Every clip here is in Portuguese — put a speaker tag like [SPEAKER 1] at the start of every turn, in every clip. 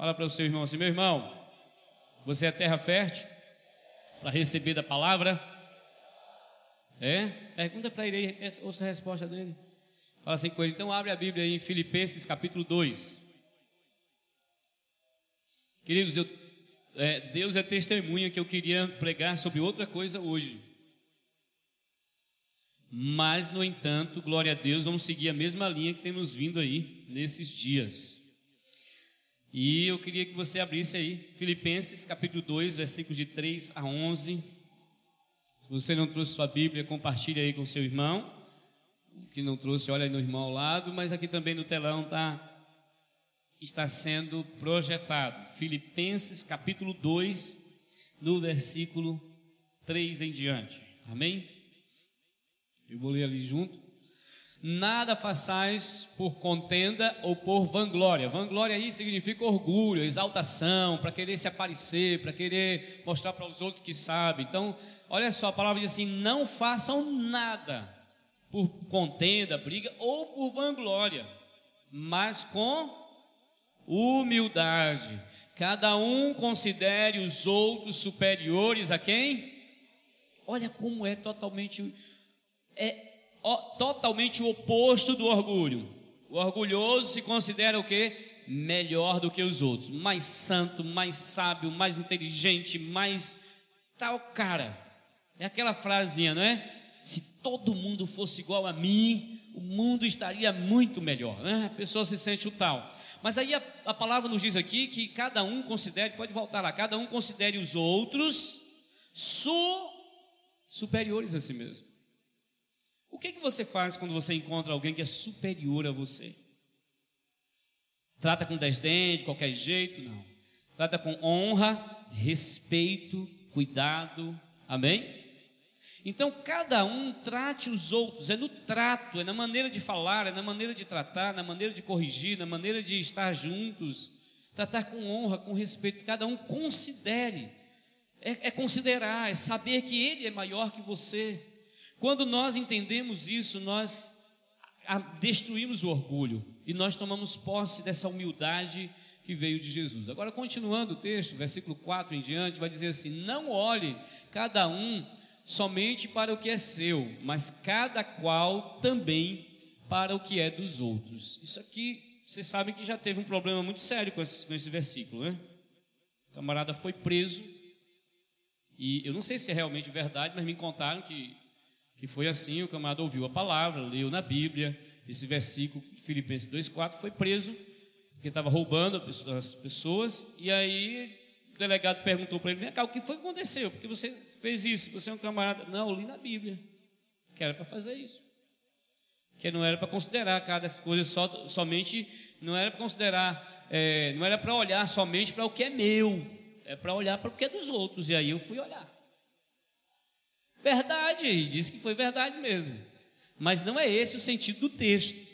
[SPEAKER 1] Fala para o seu irmão assim: meu irmão, você é terra fértil para receber da palavra? É? Pergunta para ele aí, ouça a resposta dele. Fala assim com ele, então abre a Bíblia aí em Filipenses capítulo 2. Queridos, eu, é, Deus é testemunha que eu queria pregar sobre outra coisa hoje. Mas, no entanto, glória a Deus, vamos seguir a mesma linha que temos vindo aí nesses dias. E eu queria que você abrisse aí, Filipenses capítulo 2, versículos de 3 a 11. Se você não trouxe sua Bíblia, compartilhe aí com seu irmão. Que não trouxe, olha aí no irmão ao lado, mas aqui também no telão tá está sendo projetado. Filipenses capítulo 2, no versículo 3 em diante. Amém? Eu vou ler ali junto. Nada façais por contenda ou por vanglória. Vanglória aí significa orgulho, exaltação, para querer se aparecer, para querer mostrar para os outros que sabe. Então, olha só, a palavra diz assim: não façam nada por contenda, briga ou por vanglória, mas com humildade. Cada um considere os outros superiores a quem? Olha como é totalmente é totalmente o oposto do orgulho. O orgulhoso se considera o quê? Melhor do que os outros, mais santo, mais sábio, mais inteligente, mais tal cara. É aquela frasinha, não é? Se todo mundo fosse igual a mim, o mundo estaria muito melhor, né? A pessoa se sente o tal. Mas aí a, a palavra nos diz aqui que cada um considere, pode voltar lá, cada um considere os outros su, superiores a si mesmo. O que, que você faz quando você encontra alguém que é superior a você? Trata com desdém, de qualquer jeito? Não. Trata com honra, respeito, cuidado. Amém? Então, cada um trate os outros, é no trato, é na maneira de falar, é na maneira de tratar, na maneira de corrigir, na maneira de estar juntos. Tratar com honra, com respeito, cada um considere. É, é considerar, é saber que ele é maior que você. Quando nós entendemos isso, nós destruímos o orgulho e nós tomamos posse dessa humildade que veio de Jesus. Agora, continuando o texto, versículo 4 em diante, vai dizer assim: Não olhe cada um somente para o que é seu, mas cada qual também para o que é dos outros. Isso aqui, você sabe que já teve um problema muito sério com esse, com esse versículo, né? O camarada foi preso, e eu não sei se é realmente verdade, mas me contaram que que foi assim, o camarada ouviu a palavra, leu na Bíblia, esse versículo, Filipenses 2,4, foi preso, porque estava roubando as pessoas, e aí o delegado perguntou para ele, vem cá, o que foi que aconteceu? Porque você fez isso, você é um camarada. Não, eu li na Bíblia, que era para fazer isso. Que não era para considerar cada coisa só, somente, não era para considerar, é, não era para olhar somente para o que é meu, é para olhar para o que é dos outros, e aí eu fui olhar. Verdade, e disse que foi verdade mesmo. Mas não é esse o sentido do texto.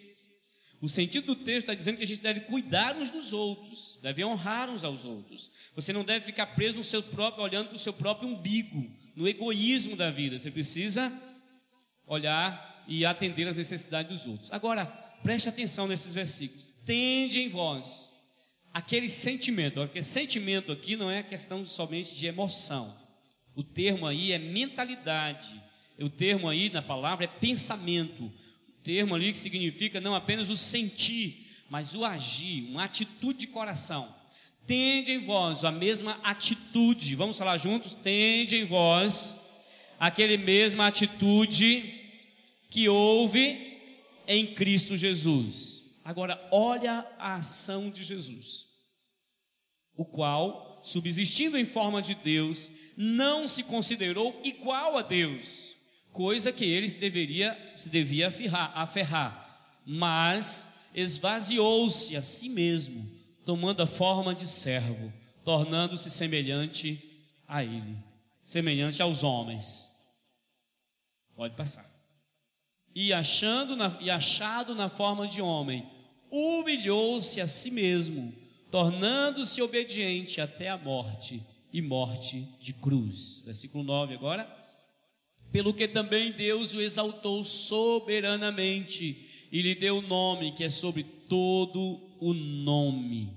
[SPEAKER 1] O sentido do texto está dizendo que a gente deve cuidar uns dos outros, deve honrar uns aos outros. Você não deve ficar preso no seu próprio, olhando para o seu próprio umbigo, no egoísmo da vida. Você precisa olhar e atender às necessidades dos outros. Agora, preste atenção nesses versículos. Tende em vós aquele sentimento, porque sentimento aqui não é questão somente de emoção. O termo aí é mentalidade. O termo aí na palavra é pensamento. O termo ali que significa não apenas o sentir, mas o agir, uma atitude de coração. Tende em vós a mesma atitude. Vamos falar juntos? Tende em vós aquele mesma atitude que houve em Cristo Jesus. Agora, olha a ação de Jesus, o qual, subsistindo em forma de Deus, não se considerou igual a Deus, coisa que ele se deveria se devia aferrar, aferrar mas esvaziou-se a si mesmo, tomando a forma de servo, tornando-se semelhante a ele, semelhante aos homens. Pode passar. E achando na, e achado na forma de homem, humilhou-se a si mesmo, tornando-se obediente até a morte e morte de cruz. Versículo 9 agora. Pelo que também Deus o exaltou soberanamente e lhe deu o nome que é sobre todo o nome.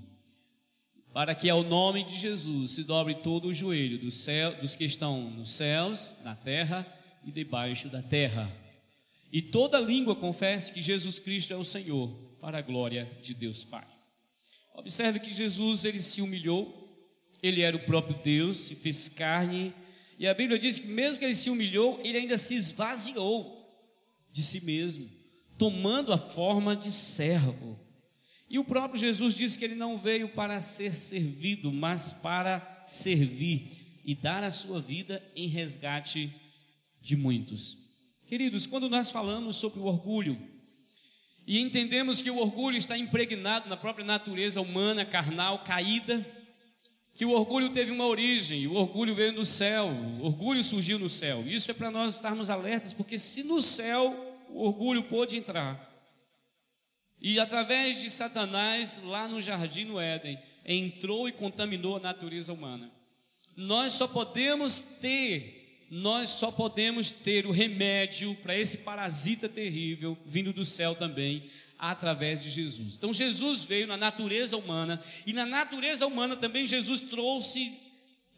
[SPEAKER 1] para que ao nome de Jesus se dobre todo o joelho do céu, dos que estão nos céus, na terra e debaixo da terra. E toda língua confesse que Jesus Cristo é o Senhor, para a glória de Deus Pai. Observe que Jesus ele se humilhou, ele era o próprio Deus, se fez carne, e a Bíblia diz que mesmo que ele se humilhou, ele ainda se esvaziou de si mesmo, tomando a forma de servo. E o próprio Jesus disse que ele não veio para ser servido, mas para servir e dar a sua vida em resgate de muitos. Queridos, quando nós falamos sobre o orgulho e entendemos que o orgulho está impregnado na própria natureza humana, carnal, caída, que o orgulho teve uma origem, o orgulho veio do céu, o orgulho surgiu no céu. Isso é para nós estarmos alertas, porque se no céu o orgulho pôde entrar, e através de Satanás, lá no jardim no Éden, entrou e contaminou a natureza humana. Nós só podemos ter, nós só podemos ter o remédio para esse parasita terrível vindo do céu também, através de Jesus. Então Jesus veio na natureza humana e na natureza humana também Jesus trouxe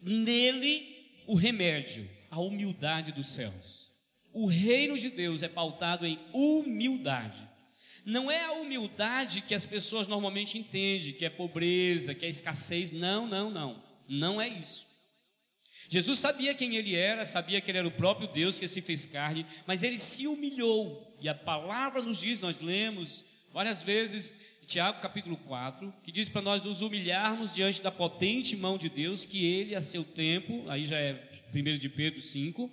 [SPEAKER 1] nele o remédio, a humildade dos céus. O reino de Deus é pautado em humildade. Não é a humildade que as pessoas normalmente entendem, que é pobreza, que é escassez. Não, não, não. Não é isso. Jesus sabia quem ele era, sabia que ele era o próprio Deus que se fez carne, mas ele se humilhou. E a palavra nos diz, nós lemos várias vezes, Tiago capítulo 4, que diz para nós nos humilharmos diante da potente mão de Deus, que ele a seu tempo, aí já é 1 de Pedro 5,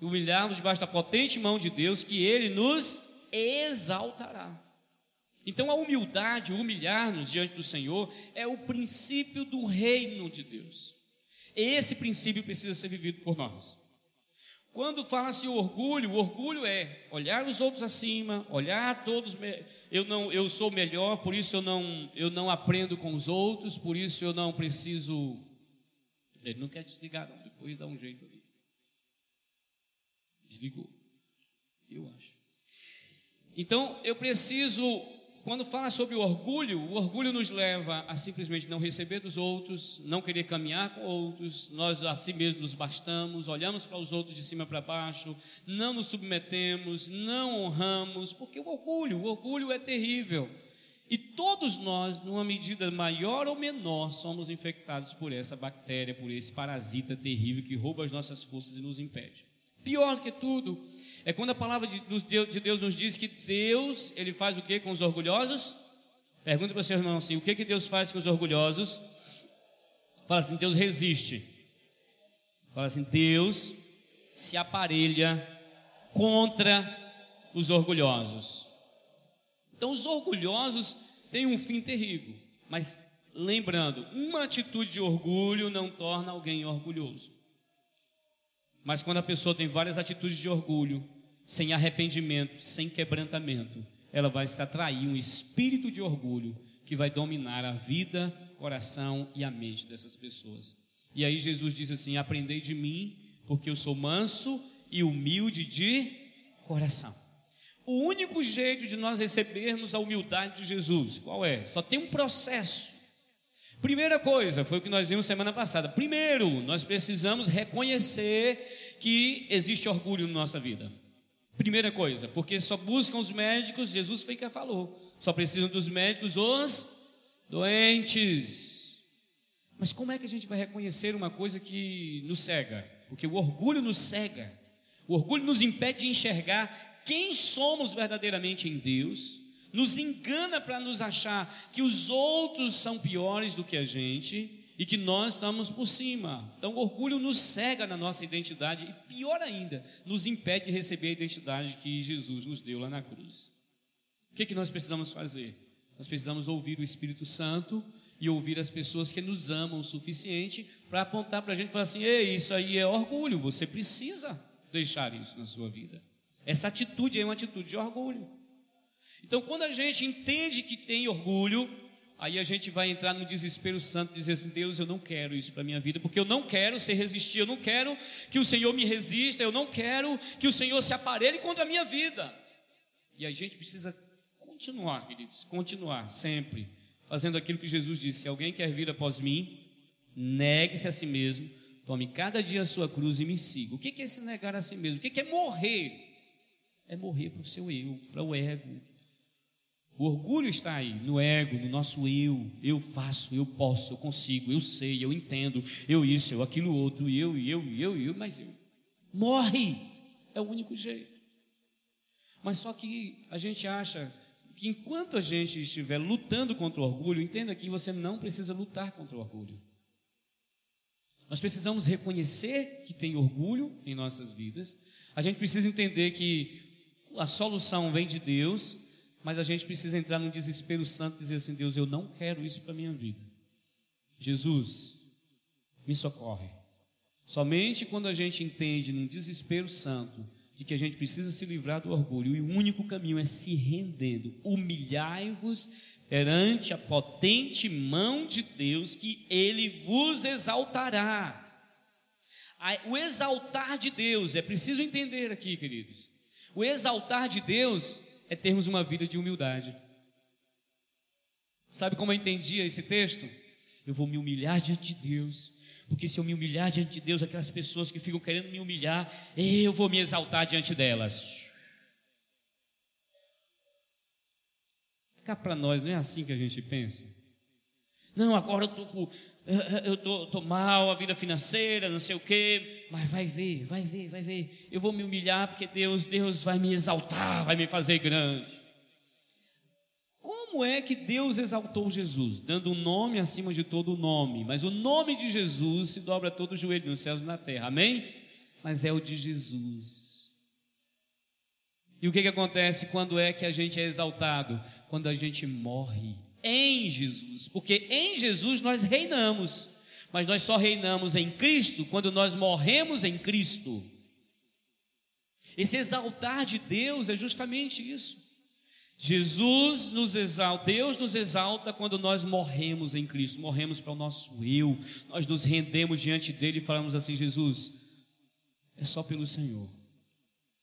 [SPEAKER 1] humilharmos debaixo da potente mão de Deus, que ele nos exaltará. Então a humildade, humilhar-nos diante do Senhor, é o princípio do reino de Deus. Esse princípio precisa ser vivido por nós. Quando fala-se orgulho, o orgulho é olhar os outros acima, olhar todos, eu não, eu sou melhor, por isso eu não, eu não aprendo com os outros, por isso eu não preciso. Ele não quer desligar, não, depois dá um jeito ali. Desligou. Eu acho. Então eu preciso quando fala sobre o orgulho, o orgulho nos leva a simplesmente não receber dos outros, não querer caminhar com outros, nós a si mesmos nos bastamos, olhamos para os outros de cima para baixo, não nos submetemos, não honramos, porque o orgulho, o orgulho é terrível. E todos nós, numa medida maior ou menor, somos infectados por essa bactéria, por esse parasita terrível que rouba as nossas forças e nos impede. Pior que tudo, é quando a palavra de, de Deus nos diz que Deus, ele faz o que com os orgulhosos? Pergunta para o seu irmão assim: o que, que Deus faz com os orgulhosos? Fala assim: Deus resiste. Fala assim: Deus se aparelha contra os orgulhosos. Então, os orgulhosos têm um fim terrível, mas lembrando, uma atitude de orgulho não torna alguém orgulhoso. Mas quando a pessoa tem várias atitudes de orgulho, sem arrependimento, sem quebrantamento, ela vai se atrair um espírito de orgulho que vai dominar a vida, coração e a mente dessas pessoas. E aí Jesus diz assim: Aprendei de mim, porque eu sou manso e humilde de coração. O único jeito de nós recebermos a humildade de Jesus, qual é? Só tem um processo. Primeira coisa, foi o que nós vimos semana passada. Primeiro, nós precisamos reconhecer que existe orgulho na nossa vida. Primeira coisa, porque só buscam os médicos, Jesus foi que falou, só precisam dos médicos os doentes. Mas como é que a gente vai reconhecer uma coisa que nos cega? Porque o orgulho nos cega, o orgulho nos impede de enxergar quem somos verdadeiramente em Deus, nos engana para nos achar que os outros são piores do que a gente e que nós estamos por cima. Então, o orgulho nos cega na nossa identidade e, pior ainda, nos impede de receber a identidade que Jesus nos deu lá na cruz. O que, é que nós precisamos fazer? Nós precisamos ouvir o Espírito Santo e ouvir as pessoas que nos amam o suficiente para apontar para a gente e falar assim: ei, isso aí é orgulho, você precisa deixar isso na sua vida. Essa atitude é uma atitude de orgulho. Então, quando a gente entende que tem orgulho, Aí a gente vai entrar no desespero santo, dizer assim: Deus, eu não quero isso para minha vida, porque eu não quero ser resistir, eu não quero que o Senhor me resista, eu não quero que o Senhor se aparelhe contra a minha vida. E a gente precisa continuar, queridos, continuar sempre fazendo aquilo que Jesus disse: se alguém quer vir após mim, negue-se a si mesmo, tome cada dia a sua cruz e me siga. O que é se negar a si mesmo? O que é morrer? É morrer para o seu eu, para o ego. O orgulho está aí, no ego, no nosso eu. Eu faço, eu posso, eu consigo, eu sei, eu entendo, eu isso, eu aquilo outro, eu, eu, eu, eu, mas eu. Morre! É o único jeito. Mas só que a gente acha que enquanto a gente estiver lutando contra o orgulho, entenda que você não precisa lutar contra o orgulho. Nós precisamos reconhecer que tem orgulho em nossas vidas. A gente precisa entender que a solução vem de Deus, mas a gente precisa entrar num desespero santo e dizer assim: Deus, eu não quero isso para minha vida. Jesus, me socorre. Somente quando a gente entende num desespero santo de que a gente precisa se livrar do orgulho e o único caminho é se rendendo, humilhai-vos perante a potente mão de Deus que ele vos exaltará. O exaltar de Deus, é preciso entender aqui, queridos. O exaltar de Deus é termos uma vida de humildade. Sabe como eu entendia esse texto? Eu vou me humilhar diante de Deus, porque se eu me humilhar diante de Deus, aquelas pessoas que ficam querendo me humilhar, eu vou me exaltar diante delas. Cá para nós, não é assim que a gente pensa? Não, agora eu eu tô, tô mal, a vida financeira, não sei o quê, mas vai ver, vai ver, vai ver. Eu vou me humilhar porque Deus, Deus vai me exaltar, vai me fazer grande. Como é que Deus exaltou Jesus? Dando um nome acima de todo nome. Mas o nome de Jesus se dobra todo o joelho nos céus e na terra. Amém? Mas é o de Jesus. E o que, que acontece quando é que a gente é exaltado? Quando a gente morre em Jesus. Porque em Jesus nós reinamos. Mas nós só reinamos em Cristo quando nós morremos em Cristo. Esse exaltar de Deus é justamente isso. Jesus nos exalta, Deus nos exalta quando nós morremos em Cristo, morremos para o nosso eu, nós nos rendemos diante dele e falamos assim: Jesus, é só pelo Senhor.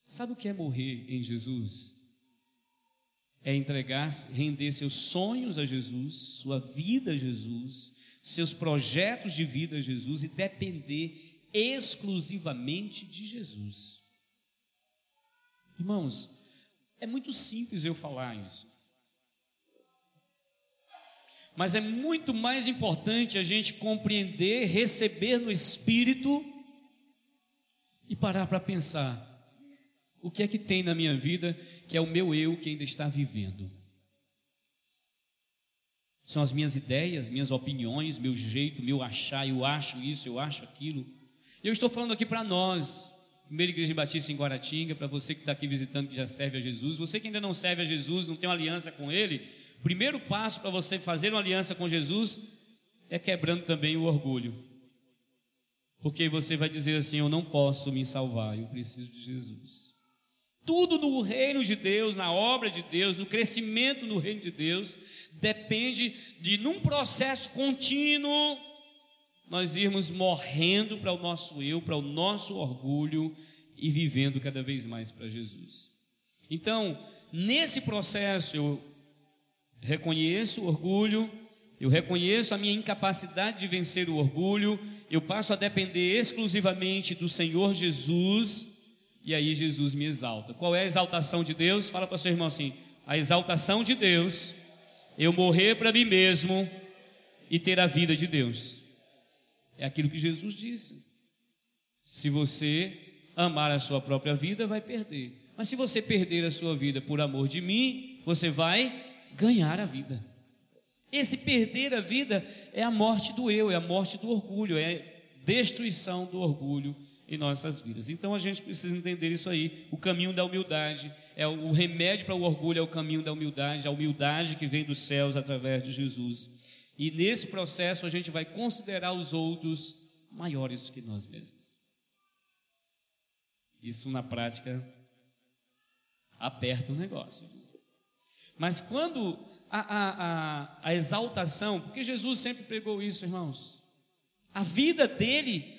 [SPEAKER 1] Sabe o que é morrer em Jesus? É entregar, render seus sonhos a Jesus, sua vida a Jesus, seus projetos de vida a Jesus e depender exclusivamente de Jesus. Irmãos, é muito simples eu falar isso. Mas é muito mais importante a gente compreender, receber no espírito e parar para pensar: o que é que tem na minha vida que é o meu eu que ainda está vivendo? São as minhas ideias, minhas opiniões, meu jeito, meu achar, eu acho isso, eu acho aquilo. Eu estou falando aqui para nós, Primeira Igreja Batista em Guaratinga, para você que está aqui visitando que já serve a Jesus, você que ainda não serve a Jesus, não tem uma aliança com Ele, primeiro passo para você fazer uma aliança com Jesus é quebrando também o orgulho. Porque você vai dizer assim: Eu não posso me salvar, eu preciso de Jesus. Tudo no reino de Deus, na obra de Deus, no crescimento no reino de Deus, depende de, num processo contínuo, nós irmos morrendo para o nosso eu, para o nosso orgulho e vivendo cada vez mais para Jesus. Então, nesse processo, eu reconheço o orgulho, eu reconheço a minha incapacidade de vencer o orgulho, eu passo a depender exclusivamente do Senhor Jesus, e aí Jesus me exalta. Qual é a exaltação de Deus? Fala para seu irmão assim: a exaltação de Deus, eu morrer para mim mesmo e ter a vida de Deus. É aquilo que Jesus disse. Se você amar a sua própria vida, vai perder. Mas se você perder a sua vida por amor de mim, você vai ganhar a vida. Esse perder a vida é a morte do eu, é a morte do orgulho, é a destruição do orgulho em nossas vidas. Então a gente precisa entender isso aí. O caminho da humildade é o remédio para o orgulho, é o caminho da humildade, a humildade que vem dos céus através de Jesus. E nesse processo a gente vai considerar os outros maiores que nós mesmos. Isso na prática aperta o negócio. Mas quando a, a, a, a exaltação, porque Jesus sempre pregou isso, irmãos, a vida dele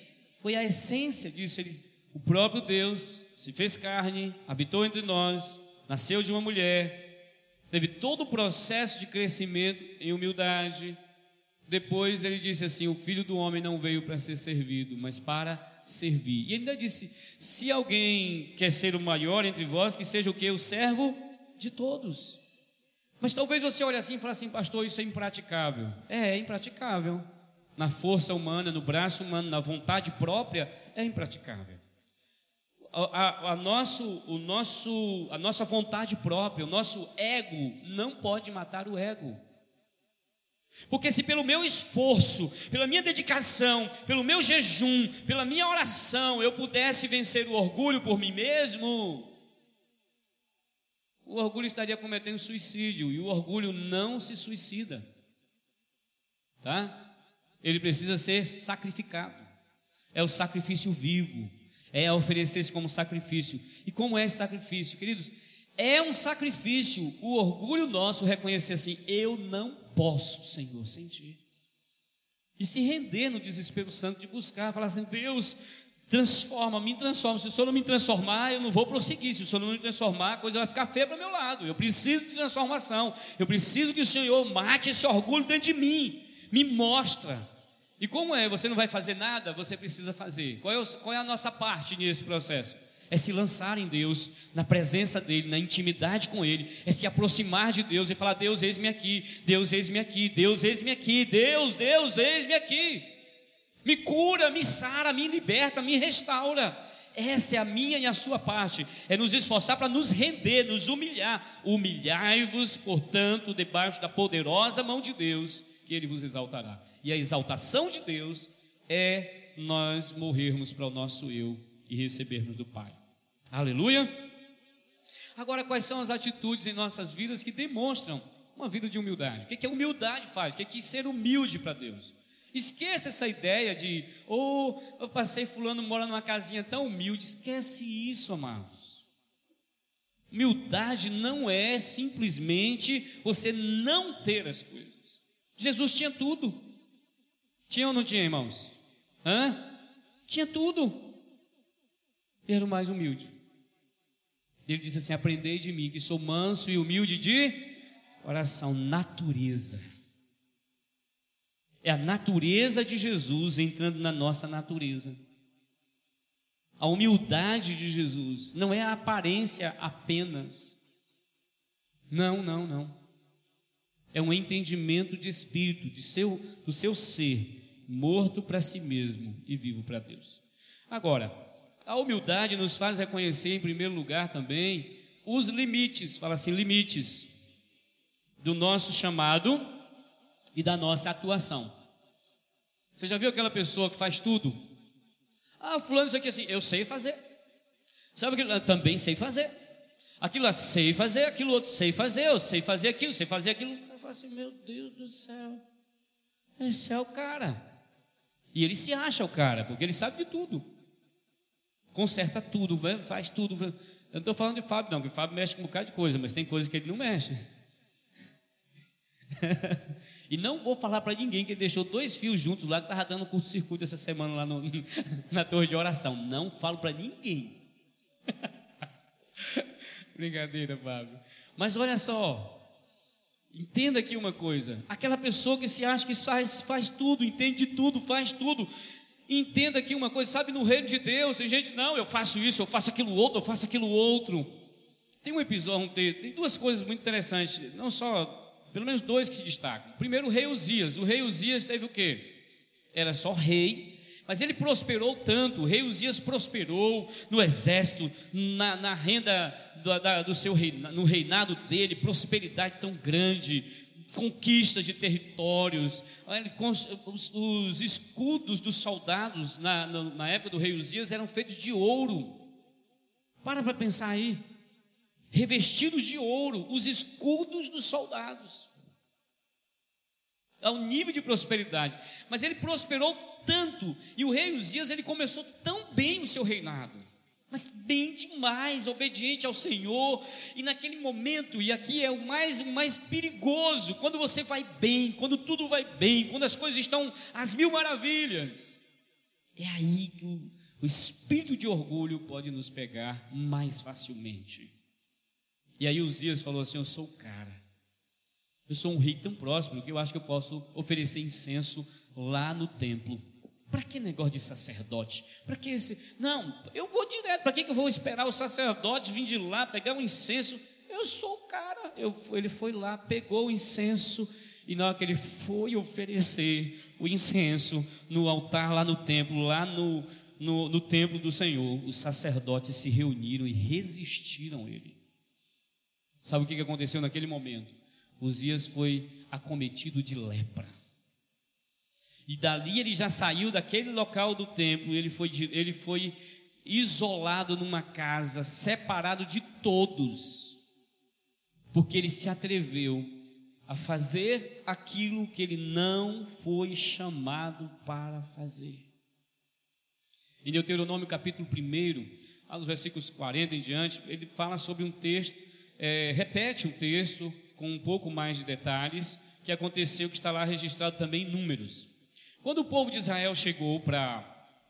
[SPEAKER 1] foi a essência disso. Ele, o próprio Deus se fez carne, habitou entre nós, nasceu de uma mulher, teve todo o processo de crescimento em humildade. Depois ele disse assim: O filho do homem não veio para ser servido, mas para servir. E ele ainda disse: Se alguém quer ser o maior entre vós, que seja o que? O servo de todos. Mas talvez você olhe assim e fale assim, pastor, isso é impraticável. É, é impraticável. Na força humana, no braço humano, na vontade própria, é impraticável. A, a, a, nosso, o nosso, a nossa vontade própria, o nosso ego, não pode matar o ego. Porque se pelo meu esforço, pela minha dedicação, pelo meu jejum, pela minha oração, eu pudesse vencer o orgulho por mim mesmo, o orgulho estaria cometendo suicídio e o orgulho não se suicida. Tá? Ele precisa ser sacrificado. É o sacrifício vivo, é oferecer-se como sacrifício. E como é esse sacrifício, queridos? É um sacrifício o orgulho nosso reconhecer assim: eu não posso, Senhor, sentir. E se render no desespero santo de buscar, falar assim: Deus, Transforma, me transforma. Se o Senhor não me transformar, eu não vou prosseguir. Se o Senhor não me transformar, a coisa vai ficar feia para o meu lado. Eu preciso de transformação. Eu preciso que o Senhor mate esse orgulho dentro de mim. Me mostra. E como é? Você não vai fazer nada? Você precisa fazer. Qual é, o, qual é a nossa parte nesse processo? É se lançar em Deus, na presença dEle, na intimidade com Ele, é se aproximar de Deus e falar: Deus, eis-me aqui, Deus, eis-me aqui, Deus, eis-me aqui, Deus, Deus, eis-me aqui me cura, me sara, me liberta, me restaura. Essa é a minha e a sua parte, é nos esforçar para nos render, nos humilhar. Humilhai-vos, portanto, debaixo da poderosa mão de Deus, que Ele vos exaltará. E a exaltação de Deus é nós morrermos para o nosso eu e recebermos do Pai. Aleluia! Agora, quais são as atitudes em nossas vidas que demonstram uma vida de humildade? O que, que a humildade faz? O que, que ser humilde para Deus? Esqueça essa ideia de, oh, eu passei fulano mora numa casinha tão humilde. Esquece isso, amados. Humildade não é simplesmente você não ter as coisas. Jesus tinha tudo. Tinha ou não tinha, irmãos? Hã? Tinha tudo. Era o mais humilde. Ele disse assim: Aprendei de mim, que sou manso e humilde de coração, natureza. É a natureza de Jesus entrando na nossa natureza. A humildade de Jesus não é a aparência apenas. Não, não, não. É um entendimento de espírito, de seu, do seu ser, morto para si mesmo e vivo para Deus. Agora, a humildade nos faz reconhecer, em primeiro lugar, também os limites, fala assim, limites do nosso chamado e da nossa atuação. Você já viu aquela pessoa que faz tudo? Ah, fulano, isso aqui assim, eu sei fazer. Sabe aquilo? Eu também sei fazer. Aquilo sei fazer, aquilo outro, sei fazer, eu sei fazer aquilo, sei fazer aquilo. Falo assim, meu Deus do céu, esse é o cara. E ele se acha o cara, porque ele sabe de tudo. Conserta tudo, faz tudo. Eu não estou falando de Fábio, não, porque o Fábio mexe com um bocado de coisa, mas tem coisas que ele não mexe. e não vou falar para ninguém que ele deixou dois fios juntos lá que estava dando curto-circuito essa semana lá no, na torre de oração. Não falo para ninguém. Brincadeira, Fábio. Mas olha só. Entenda aqui uma coisa. Aquela pessoa que se acha que faz, faz tudo, entende tudo, faz tudo. Entenda aqui uma coisa, sabe, no reino de Deus, tem gente, não, eu faço isso, eu faço aquilo outro, eu faço aquilo outro. Tem um episódio, tem duas coisas muito interessantes, não só pelo menos dois que se destacam. Primeiro, o rei Uzias. O rei Uzias teve o quê? Era só rei, mas ele prosperou tanto. O rei Uzias prosperou no exército, na, na renda do, da, do seu reina, no reinado dele, prosperidade tão grande, conquistas de territórios. Os, os escudos dos soldados na, na época do rei Uzias eram feitos de ouro. Para para pensar aí revestidos de ouro, os escudos dos soldados. Ao nível de prosperidade. Mas ele prosperou tanto, e o rei Uzias, ele começou tão bem o seu reinado. Mas bem demais, obediente ao Senhor, e naquele momento, e aqui é o mais, mais perigoso, quando você vai bem, quando tudo vai bem, quando as coisas estão às mil maravilhas, é aí que o, o espírito de orgulho pode nos pegar mais facilmente. E aí Uzias falou assim: Eu sou o cara. Eu sou um rei tão próspero que eu acho que eu posso oferecer incenso lá no templo. Para que negócio de sacerdote? Para que esse. Não, eu vou direto. Para que eu vou esperar o sacerdote vir de lá, pegar o incenso? Eu sou o cara. Eu, ele foi lá, pegou o incenso. E na hora que ele foi oferecer o incenso no altar lá no templo, lá no, no, no templo do Senhor, os sacerdotes se reuniram e resistiram a ele. Sabe o que aconteceu naquele momento? Uzias foi acometido de lepra. E dali ele já saiu daquele local do templo, ele foi, ele foi isolado numa casa, separado de todos, porque ele se atreveu a fazer aquilo que ele não foi chamado para fazer. Em Deuteronômio capítulo 1, nos versículos 40 em diante, ele fala sobre um texto, é, repete o texto com um pouco mais de detalhes, que aconteceu, que está lá registrado também em números. Quando o povo de Israel chegou para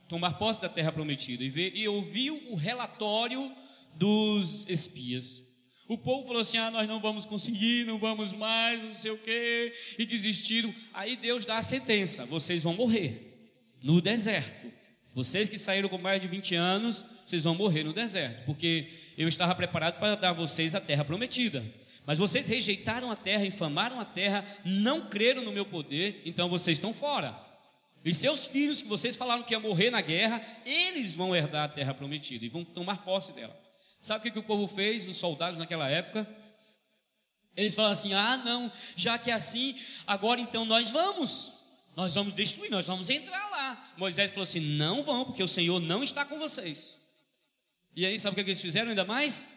[SPEAKER 1] tomar posse da terra prometida e, ver, e ouviu o relatório dos espias, o povo falou assim: ah, nós não vamos conseguir, não vamos mais, não sei o quê, e desistiram. Aí Deus dá a sentença: vocês vão morrer no deserto. Vocês que saíram com mais de 20 anos, vocês vão morrer no deserto, porque eu estava preparado para dar a vocês a terra prometida. Mas vocês rejeitaram a terra, infamaram a terra, não creram no meu poder, então vocês estão fora. E seus filhos, que vocês falaram que iam morrer na guerra, eles vão herdar a terra prometida e vão tomar posse dela. Sabe o que, que o povo fez, os soldados naquela época? Eles falaram assim: ah, não, já que é assim, agora então nós vamos. Nós vamos destruir, nós vamos entrar lá. Moisés falou assim: não vão, porque o Senhor não está com vocês. E aí, sabe o que eles fizeram ainda mais?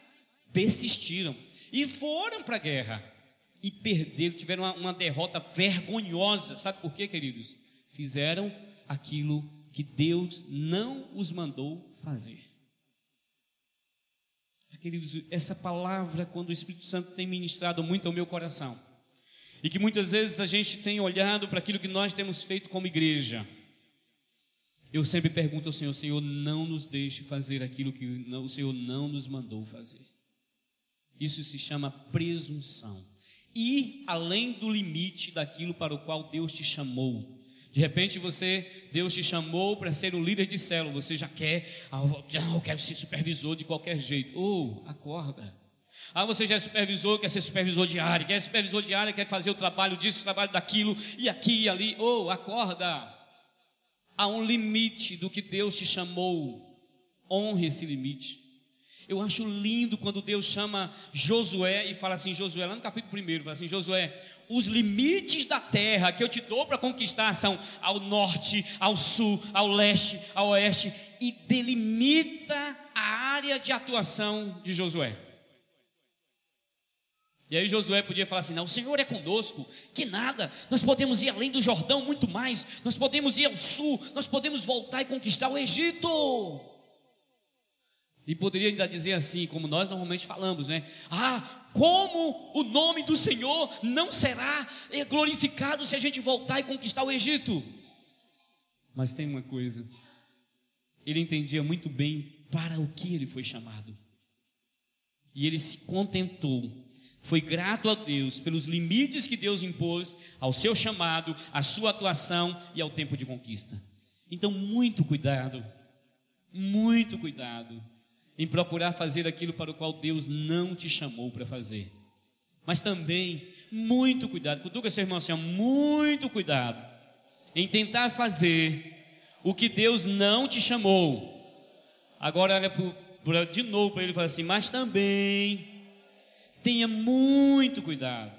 [SPEAKER 1] Persistiram e foram para a guerra e perderam, tiveram uma, uma derrota vergonhosa. Sabe por quê, queridos? Fizeram aquilo que Deus não os mandou fazer. Queridos, essa palavra, quando o Espírito Santo tem ministrado muito ao meu coração, e que muitas vezes a gente tem olhado para aquilo que nós temos feito como igreja, eu sempre pergunto ao Senhor: Senhor, não nos deixe fazer aquilo que o Senhor não nos mandou fazer. Isso se chama presunção. Ir além do limite daquilo para o qual Deus te chamou. De repente você, Deus te chamou para ser um líder de célula, você já quer, ah, eu quero ser supervisor de qualquer jeito. Ou, oh, acorda. Ah, você já é supervisor, quer ser supervisor de área, quer ser supervisor de área, quer fazer o trabalho disso, o trabalho daquilo, e aqui e ali. Ou, oh, acorda. Há um limite do que Deus te chamou. Honre esse limite. Eu acho lindo quando Deus chama Josué e fala assim: Josué, lá no capítulo 1, fala assim: Josué, os limites da terra que eu te dou para conquistar são ao norte, ao sul, ao leste, ao oeste, e delimita a área de atuação de Josué. E aí Josué podia falar assim: não, o Senhor é conosco, que nada, nós podemos ir além do Jordão muito mais, nós podemos ir ao sul, nós podemos voltar e conquistar o Egito. E poderia ainda dizer assim, como nós normalmente falamos, né? Ah, como o nome do Senhor não será glorificado se a gente voltar e conquistar o Egito? Mas tem uma coisa, ele entendia muito bem para o que ele foi chamado. E ele se contentou, foi grato a Deus pelos limites que Deus impôs ao seu chamado, à sua atuação e ao tempo de conquista. Então, muito cuidado, muito cuidado em procurar fazer aquilo para o qual Deus não te chamou para fazer. Mas também, muito cuidado, cutuca seu irmão assim, muito cuidado em tentar fazer o que Deus não te chamou. Agora olha pro, pro, de novo para ele e fala assim, mas também tenha muito cuidado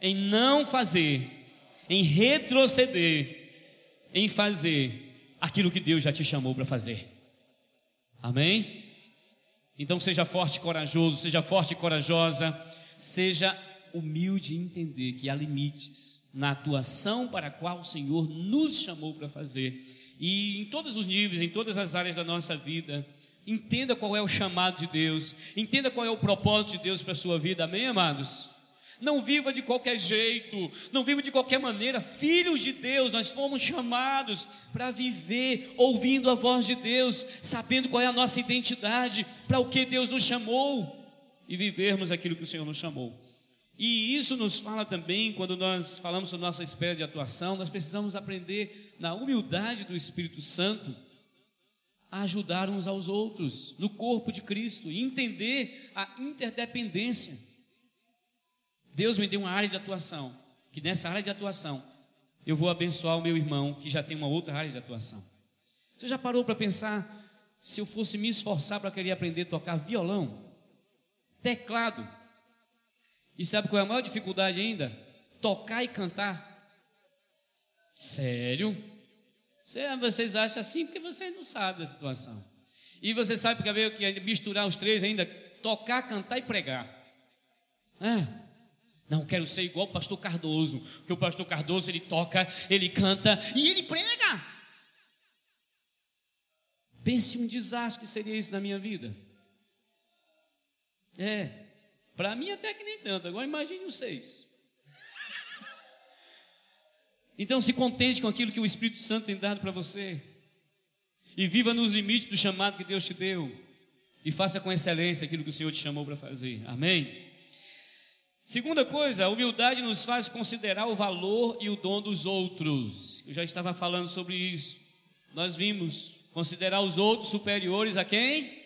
[SPEAKER 1] em não fazer, em retroceder, em fazer aquilo que Deus já te chamou para fazer. Amém? Então seja forte e corajoso, seja forte e corajosa, seja humilde e entender que há limites na atuação para a qual o Senhor nos chamou para fazer. E em todos os níveis, em todas as áreas da nossa vida, entenda qual é o chamado de Deus, entenda qual é o propósito de Deus para a sua vida, amém, amados? Não viva de qualquer jeito, não viva de qualquer maneira. Filhos de Deus, nós fomos chamados para viver ouvindo a voz de Deus, sabendo qual é a nossa identidade, para o que Deus nos chamou e vivermos aquilo que o Senhor nos chamou. E isso nos fala também, quando nós falamos sobre nossa esfera de atuação, nós precisamos aprender na humildade do Espírito Santo a ajudar uns aos outros no corpo de Cristo e entender a interdependência. Deus me deu uma área de atuação, que nessa área de atuação eu vou abençoar o meu irmão que já tem uma outra área de atuação. Você já parou para pensar se eu fosse me esforçar para querer aprender a tocar violão, teclado? E sabe qual é a maior dificuldade ainda? Tocar e cantar. Sério? Vocês acham assim porque vocês não sabem da situação. E você sabe porque veio que misturar os três ainda, tocar, cantar e pregar. É. Não quero ser igual o pastor Cardoso, porque o pastor Cardoso ele toca, ele canta e ele prega. Pense um desastre que seria isso na minha vida. É. Para mim até que nem tanto. Agora imagine vocês. Então se contente com aquilo que o Espírito Santo tem dado para você. E viva nos limites do chamado que Deus te deu. E faça com excelência aquilo que o Senhor te chamou para fazer. Amém? Segunda coisa, a humildade nos faz considerar o valor e o dom dos outros. Eu já estava falando sobre isso. Nós vimos considerar os outros superiores a quem?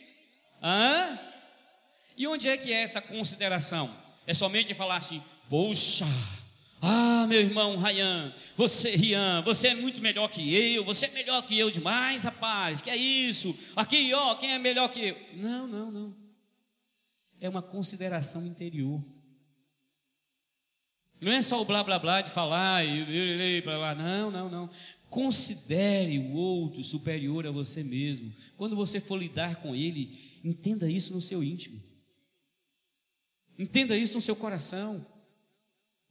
[SPEAKER 1] Hã? E onde é que é essa consideração? É somente falar assim: poxa, ah, meu irmão Ryan, você, Rian, você é muito melhor que eu, você é melhor que eu demais, rapaz, que é isso? Aqui, ó, quem é melhor que eu? Não, não, não. É uma consideração interior. Não é só o blá blá blá de falar e blá blá, não, não, não. Considere o outro superior a você mesmo. Quando você for lidar com ele, entenda isso no seu íntimo. Entenda isso no seu coração.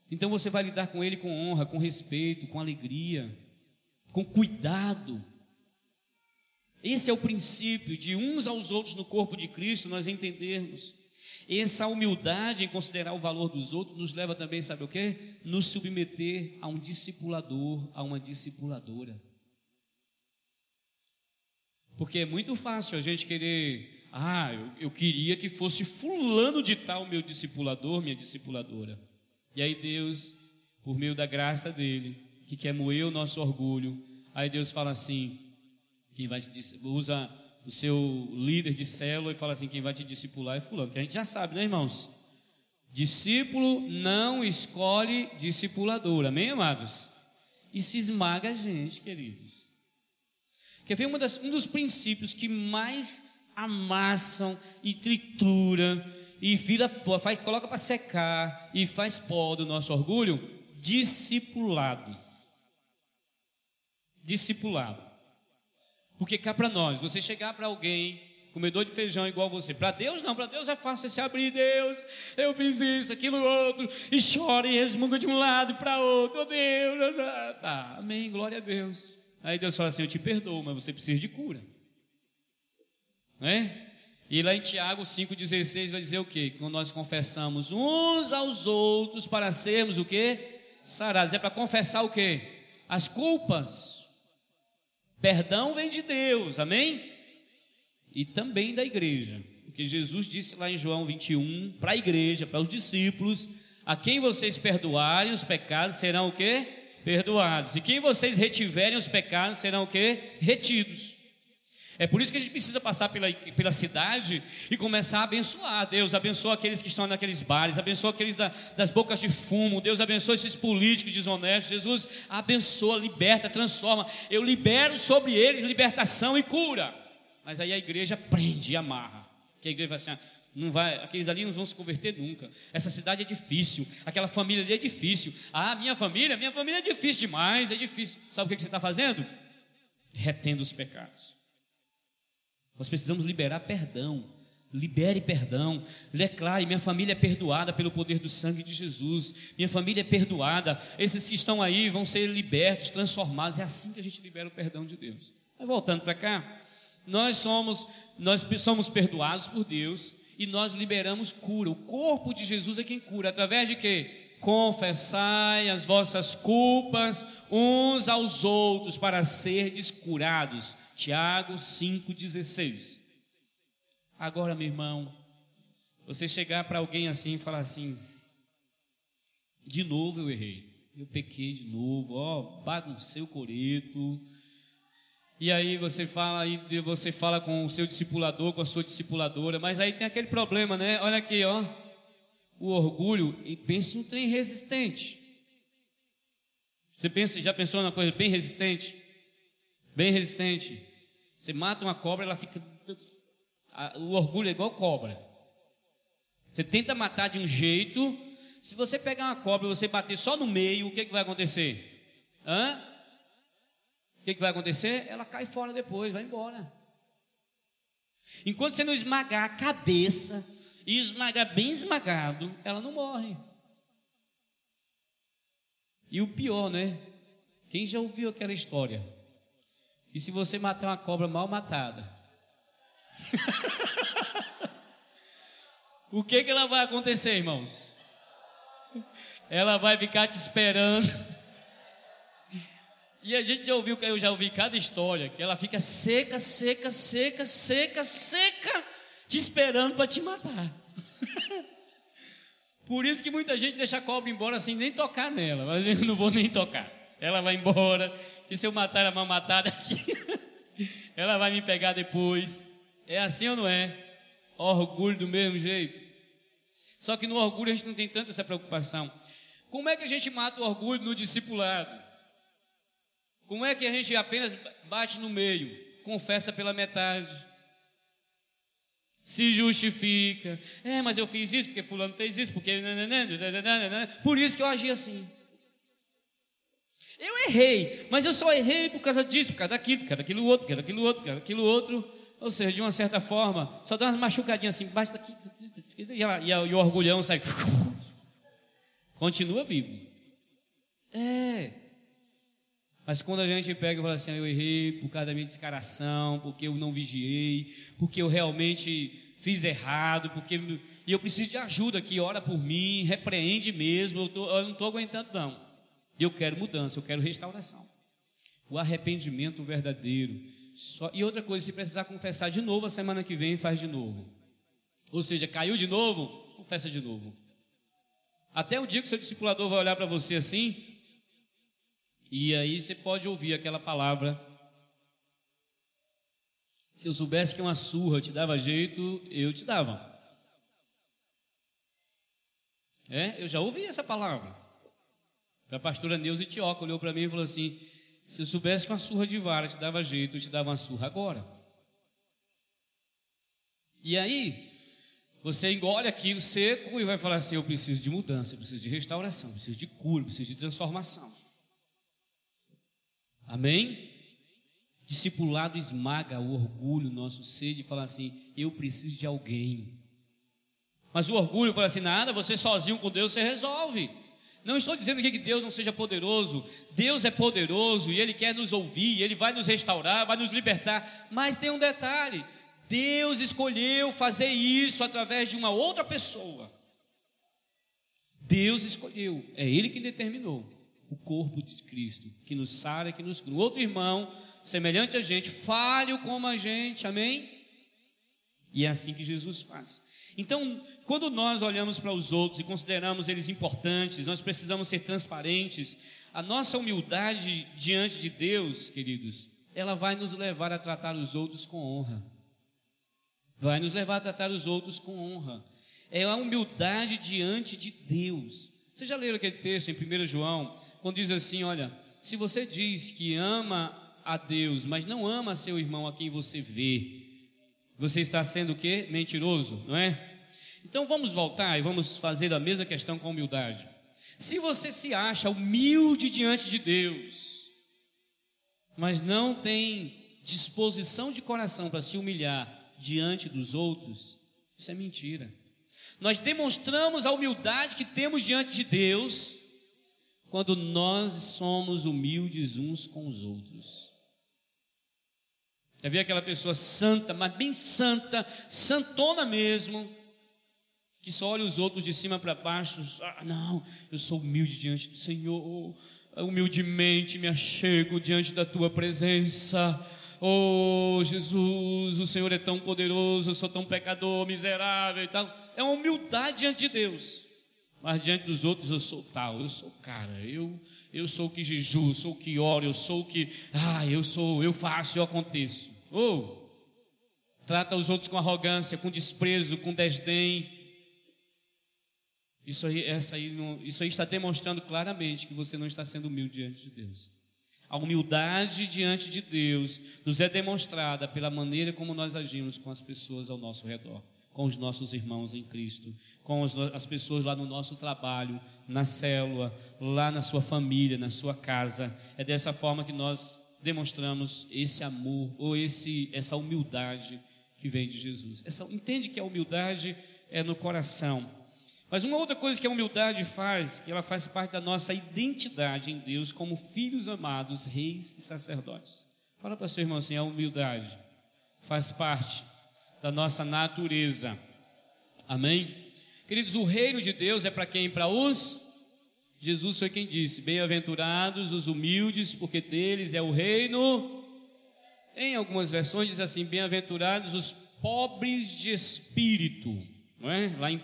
[SPEAKER 1] Então você vai lidar com ele com honra, com respeito, com alegria, com cuidado. Esse é o princípio de uns aos outros no corpo de Cristo nós entendermos. Essa humildade em considerar o valor dos outros nos leva também, sabe o que? Nos submeter a um discipulador, a uma discipuladora. Porque é muito fácil a gente querer, ah, eu, eu queria que fosse fulano de tal meu discipulador, minha discipuladora. E aí Deus, por meio da graça dele, que quer moer o nosso orgulho, aí Deus fala assim: quem vai te usa o seu líder de célula e fala assim: quem vai te discipular é fulano, que a gente já sabe, né, irmãos? Discípulo não escolhe discipulador, amém, amados? E se esmaga a gente, queridos. Quer ver das, um dos princípios que mais amassam e tritura e vira faz, coloca para secar e faz pó do nosso orgulho, discipulado. Discipulado. Porque cá para nós, você chegar para alguém, comedor de feijão igual você, para Deus não, para Deus é fácil você abrir, Deus, eu fiz isso, aquilo, outro, e chora e resmunga de um lado para outro, oh Deus, ah, tá, amém, glória a Deus. Aí Deus fala assim: Eu te perdoo, mas você precisa de cura. Não é? E lá em Tiago 5,16 vai dizer o quê? Quando nós confessamos uns aos outros para sermos o quê? Sarados. É para confessar o quê? As culpas. Perdão vem de Deus, amém? E também da igreja. Porque Jesus disse lá em João 21, para a igreja, para os discípulos, a quem vocês perdoarem os pecados serão o quê? Perdoados. E quem vocês retiverem os pecados serão o quê? Retidos. É por isso que a gente precisa passar pela, pela cidade e começar a abençoar. Deus abençoa aqueles que estão naqueles bares, abençoa aqueles da, das bocas de fumo, Deus abençoa esses políticos desonestos. Jesus abençoa, liberta, transforma. Eu libero sobre eles libertação e cura. Mas aí a igreja prende e amarra. Que a igreja vai assim, não vai, aqueles ali não vão se converter nunca. Essa cidade é difícil, aquela família ali é difícil. Ah, minha família, minha família é difícil demais, é difícil. Sabe o que você está fazendo? Retendo os pecados. Nós precisamos liberar perdão. Libere perdão, declare: minha família é perdoada pelo poder do sangue de Jesus, minha família é perdoada. Esses que estão aí vão ser libertos, transformados. É assim que a gente libera o perdão de Deus. Mas voltando para cá, nós somos, nós somos perdoados por Deus e nós liberamos cura. O corpo de Jesus é quem cura, através de quê? Confessai as vossas culpas uns aos outros para serdes curados. Tiago 5,16. Agora, meu irmão, você chegar para alguém assim e falar assim: De novo eu errei. Eu pequei de novo, ó, baguncei o coreto. E aí você fala, aí você fala com o seu discipulador, com a sua discipuladora, mas aí tem aquele problema, né? Olha aqui, ó. O orgulho, e pensa um trem resistente. Você pensa, já pensou numa coisa bem resistente? Bem resistente. Você mata uma cobra, ela fica. O orgulho é igual cobra. Você tenta matar de um jeito. Se você pegar uma cobra e você bater só no meio, o que, que vai acontecer? Hã? O que, que vai acontecer? Ela cai fora depois, vai embora. Enquanto você não esmagar a cabeça e esmagar bem esmagado, ela não morre. E o pior, né? Quem já ouviu aquela história? E se você matar uma cobra mal matada? o que que ela vai acontecer, irmãos? Ela vai ficar te esperando. E a gente já ouviu, eu já ouvi cada história, que ela fica seca, seca, seca, seca, seca, te esperando para te matar. Por isso que muita gente deixa a cobra embora sem nem tocar nela, mas eu não vou nem tocar. Ela vai embora, que se eu matar a mal matada aqui, ela vai me pegar depois. É assim ou não é? Orgulho do mesmo jeito. Só que no orgulho a gente não tem tanta essa preocupação. Como é que a gente mata o orgulho no discipulado? Como é que a gente apenas bate no meio, confessa pela metade, se justifica? É, mas eu fiz isso porque fulano fez isso, porque por isso que eu agi assim. Eu errei, mas eu só errei por causa disso, por causa daquilo, por causa daquilo outro, por causa daquilo outro, por causa daquilo outro. Ou seja, de uma certa forma, só dá umas machucadinhas assim, basta daqui, e, e, e o orgulhão sai. Continua vivo. É. Mas quando a gente pega e fala assim, ah, eu errei por causa da minha descaração, porque eu não vigiei, porque eu realmente fiz errado, porque e eu preciso de ajuda aqui, ora por mim, repreende mesmo, eu, tô, eu não estou aguentando não. Eu quero mudança, eu quero restauração. O arrependimento verdadeiro. Só, e outra coisa, se precisar confessar de novo a semana que vem, faz de novo. Ou seja, caiu de novo, confessa de novo. Até o dia que seu discipulador vai olhar para você assim, e aí você pode ouvir aquela palavra. Se eu soubesse que uma surra te dava jeito, eu te dava. É, eu já ouvi essa palavra. A pastora Neuza Tioca olhou para mim e falou assim: Se eu soubesse que uma surra de vara te dava jeito, eu te dava uma surra agora. E aí, você engole aquilo seco e vai falar assim: Eu preciso de mudança, eu preciso de restauração, eu preciso de cura, eu preciso de transformação. Amém? Discipulado esmaga o orgulho, nosso ser, de falar assim: Eu preciso de alguém. Mas o orgulho fala assim: Nada, você sozinho com Deus você resolve. Não estou dizendo aqui que Deus não seja poderoso. Deus é poderoso e Ele quer nos ouvir, Ele vai nos restaurar, vai nos libertar. Mas tem um detalhe: Deus escolheu fazer isso através de uma outra pessoa. Deus escolheu, é Ele que determinou o corpo de Cristo, que nos sara, que nos cura. Outro irmão, semelhante a gente, falho como a gente, amém? E é assim que Jesus faz. Então, quando nós olhamos para os outros e consideramos eles importantes, nós precisamos ser transparentes. A nossa humildade diante de Deus, queridos, ela vai nos levar a tratar os outros com honra. Vai nos levar a tratar os outros com honra. É a humildade diante de Deus. Você já leu aquele texto em 1 João, quando diz assim: Olha, se você diz que ama a Deus, mas não ama seu irmão a quem você vê, você está sendo o quê? Mentiroso, não é? Então vamos voltar e vamos fazer a mesma questão com humildade. Se você se acha humilde diante de Deus, mas não tem disposição de coração para se humilhar diante dos outros, isso é mentira. Nós demonstramos a humildade que temos diante de Deus quando nós somos humildes uns com os outros. Já vi aquela pessoa santa, mas bem santa, santona mesmo, que só olha os outros de cima para baixo. Ah, não, eu sou humilde diante do Senhor, humildemente me achego diante da tua presença. Oh Jesus, o Senhor é tão poderoso, eu sou tão pecador, miserável e tal. É uma humildade diante de Deus. mas diante dos outros eu sou tal, eu sou cara, eu eu sou o que jejuo, eu sou o que oro, eu sou o que, ah, eu sou, eu faço, eu aconteço. Ou trata os outros com arrogância, com desprezo, com desdém. Isso aí, essa aí, isso aí está demonstrando claramente que você não está sendo humilde diante de Deus. A humildade diante de Deus nos é demonstrada pela maneira como nós agimos com as pessoas ao nosso redor, com os nossos irmãos em Cristo, com as pessoas lá no nosso trabalho, na célula, lá na sua família, na sua casa. É dessa forma que nós demonstramos esse amor ou esse, essa humildade que vem de Jesus. Essa, entende que a humildade é no coração. Mas uma outra coisa que a humildade faz, que ela faz parte da nossa identidade em Deus como filhos amados, reis e sacerdotes. Fala para seu irmão assim, a humildade faz parte da nossa natureza. Amém? Queridos, o reino de Deus é para quem? Para os Jesus foi quem disse: Bem-aventurados os humildes, porque deles é o reino. Em algumas versões diz assim: Bem-aventurados os pobres de espírito, não é? Lá em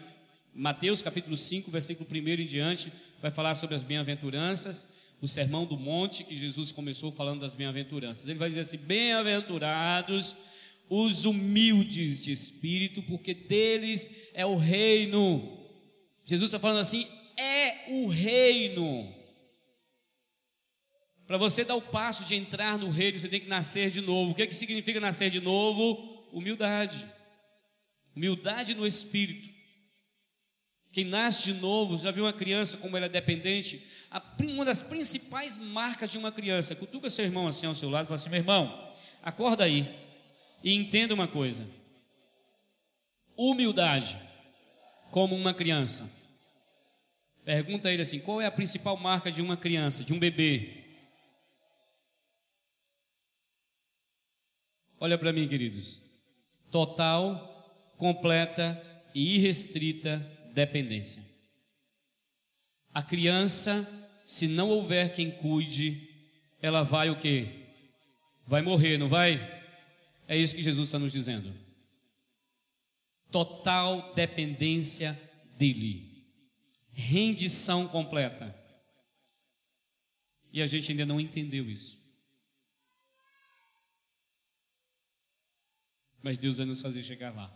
[SPEAKER 1] Mateus capítulo 5, versículo 1 em diante, vai falar sobre as bem-aventuranças, o sermão do monte que Jesus começou falando das bem-aventuranças. Ele vai dizer assim: Bem-aventurados os humildes de espírito, porque deles é o reino. Jesus está falando assim: é o reino. Para você dar o passo de entrar no reino, você tem que nascer de novo. O que, é que significa nascer de novo? Humildade. Humildade no espírito. Quem nasce de novo, já viu uma criança como ela é dependente? uma das principais marcas de uma criança. Cutuca seu irmão assim ao seu lado e fala assim: meu irmão, acorda aí e entenda uma coisa. Humildade, como uma criança. Pergunta a ele assim: qual é a principal marca de uma criança, de um bebê? Olha para mim, queridos. Total, completa e irrestrita dependência. A criança, se não houver quem cuide, ela vai o quê? Vai morrer, não vai? É isso que Jesus está nos dizendo. Total dependência dele rendição completa. E a gente ainda não entendeu isso. Mas Deus vai nos fazer chegar lá.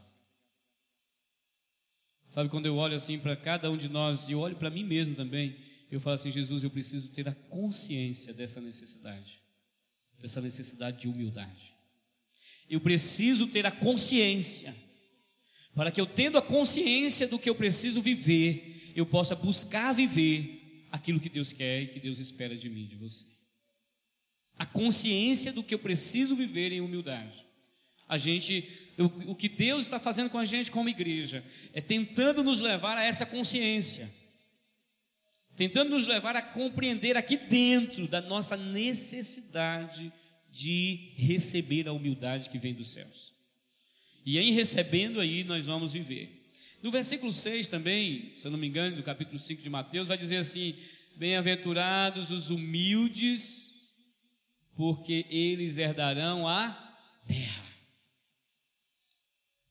[SPEAKER 1] Sabe, quando eu olho assim para cada um de nós, e olho para mim mesmo também, eu falo assim: Jesus, eu preciso ter a consciência dessa necessidade, dessa necessidade de humildade. Eu preciso ter a consciência, para que eu tendo a consciência do que eu preciso viver, eu possa buscar viver aquilo que Deus quer e que Deus espera de mim, de você. A consciência do que eu preciso viver em humildade. A gente, o, o que Deus está fazendo com a gente como igreja é tentando nos levar a essa consciência, tentando nos levar a compreender aqui dentro da nossa necessidade de receber a humildade que vem dos céus. E em recebendo aí nós vamos viver. No versículo 6 também, se eu não me engano, do capítulo 5 de Mateus, vai dizer assim: Bem-aventurados os humildes, porque eles herdarão a terra.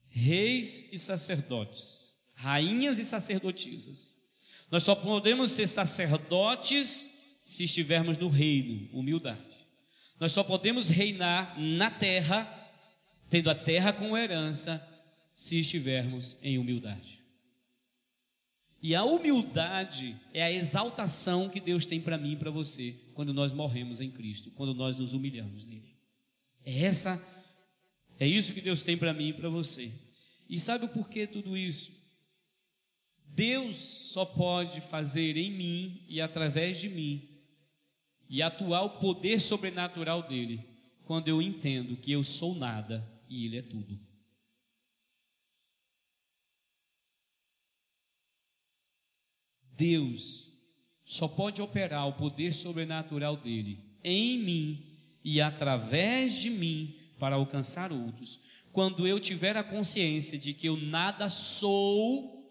[SPEAKER 1] Reis e sacerdotes, rainhas e sacerdotisas. Nós só podemos ser sacerdotes se estivermos no reino, humildade. Nós só podemos reinar na terra, tendo a terra como herança, se estivermos em humildade. E a humildade é a exaltação que Deus tem para mim e para você quando nós morremos em Cristo, quando nós nos humilhamos nele. É essa é isso que Deus tem para mim e para você. E sabe o porquê tudo isso? Deus só pode fazer em mim e através de mim e atuar o poder sobrenatural dele quando eu entendo que eu sou nada e ele é tudo. Deus só pode operar o poder sobrenatural dele em mim e através de mim para alcançar outros, quando eu tiver a consciência de que eu nada sou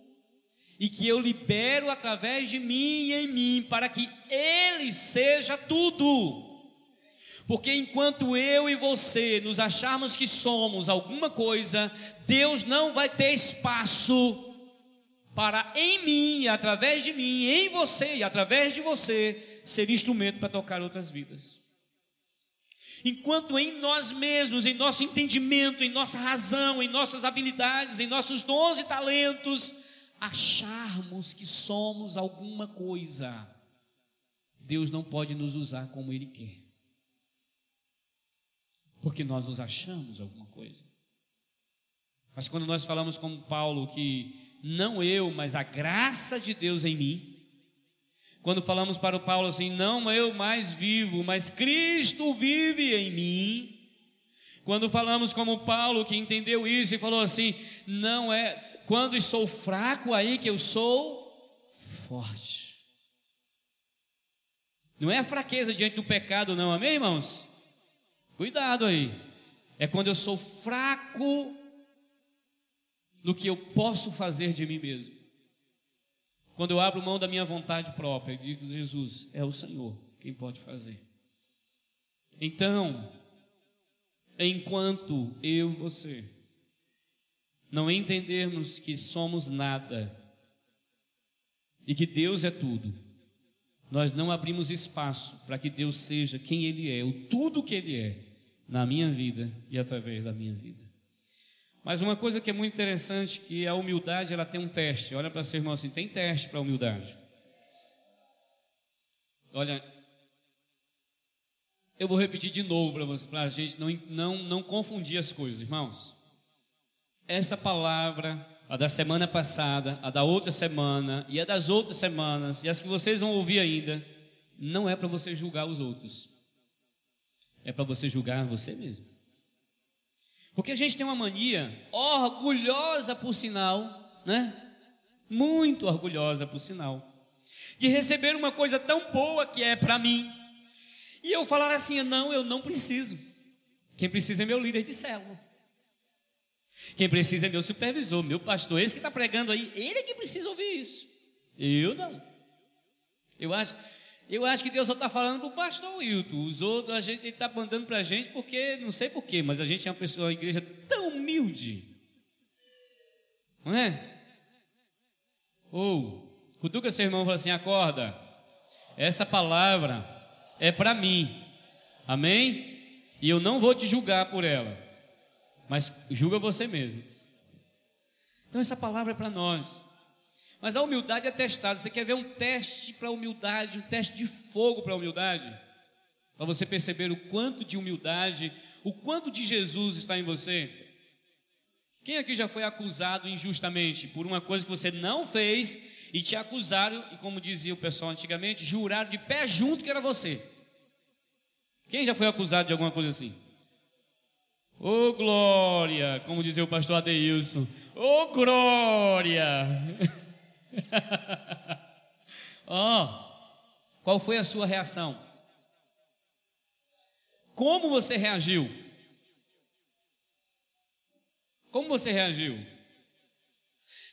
[SPEAKER 1] e que eu libero através de mim e em mim para que ele seja tudo. Porque enquanto eu e você nos acharmos que somos alguma coisa, Deus não vai ter espaço para em mim, através de mim, em você e através de você, ser instrumento para tocar outras vidas. Enquanto em nós mesmos, em nosso entendimento, em nossa razão, em nossas habilidades, em nossos dons e talentos, acharmos que somos alguma coisa, Deus não pode nos usar como Ele quer. Porque nós nos achamos alguma coisa. Mas quando nós falamos como Paulo que não eu, mas a graça de Deus em mim, quando falamos para o Paulo assim, não eu mais vivo, mas Cristo vive em mim. Quando falamos como Paulo que entendeu isso e falou assim, não é quando estou fraco aí que eu sou forte. Não é a fraqueza diante do pecado, não, amém, irmãos? Cuidado aí. É quando eu sou fraco no que eu posso fazer de mim mesmo. Quando eu abro mão da minha vontade própria e digo, Jesus, é o Senhor quem pode fazer. Então, enquanto eu e você não entendermos que somos nada e que Deus é tudo, nós não abrimos espaço para que Deus seja quem Ele é, o tudo que Ele é, na minha vida e através da minha vida. Mas uma coisa que é muito interessante que a humildade ela tem um teste. Olha para seu irmão assim, tem teste para a humildade. Olha, eu vou repetir de novo para a gente não, não, não confundir as coisas, irmãos. Essa palavra, a da semana passada, a da outra semana e a das outras semanas, e as que vocês vão ouvir ainda, não é para você julgar os outros, é para você julgar você mesmo. Porque a gente tem uma mania orgulhosa por sinal, né? Muito orgulhosa por sinal, de receber uma coisa tão boa que é para mim. E eu falar assim: não, eu não preciso. Quem precisa é meu líder de célula. Quem precisa é meu supervisor, meu pastor, esse que está pregando aí, ele é que precisa ouvir isso. Eu não. Eu acho, eu acho que Deus só está falando para o pastor Wilton. Os outros, a gente está mandando para a gente porque, não sei porquê, mas a gente é uma pessoa, uma igreja tão humilde. Não é? Ou, cutuca seu irmão e fala assim: acorda, essa palavra é para mim. Amém? E eu não vou te julgar por ela, mas julga você mesmo. Então, essa palavra é para nós. Mas a humildade é testada. Você quer ver um teste para a humildade, um teste de fogo para a humildade? Para você perceber o quanto de humildade, o quanto de Jesus está em você. Quem aqui já foi acusado injustamente por uma coisa que você não fez e te acusaram, e como dizia o pessoal antigamente, juraram de pé junto que era você? Quem já foi acusado de alguma coisa assim? Ô oh, glória, como dizia o pastor Adeilson, ô oh, glória! oh, qual foi a sua reação? Como você reagiu? Como você reagiu?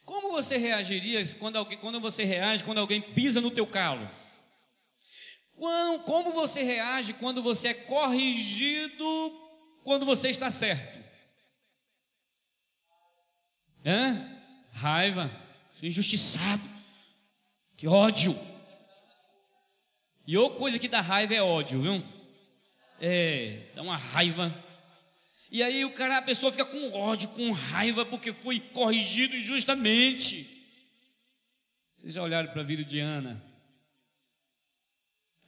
[SPEAKER 1] Como você reagiria quando, alguém, quando você reage quando alguém pisa no teu calo? Como você reage quando você é corrigido quando você está certo? Hã? Raiva injustiçado. Que ódio. E outra coisa que dá raiva é ódio, viu? É, dá uma raiva. E aí o cara, a pessoa fica com ódio, com raiva, porque foi corrigido injustamente. Vocês já olharam para a vida de Ana?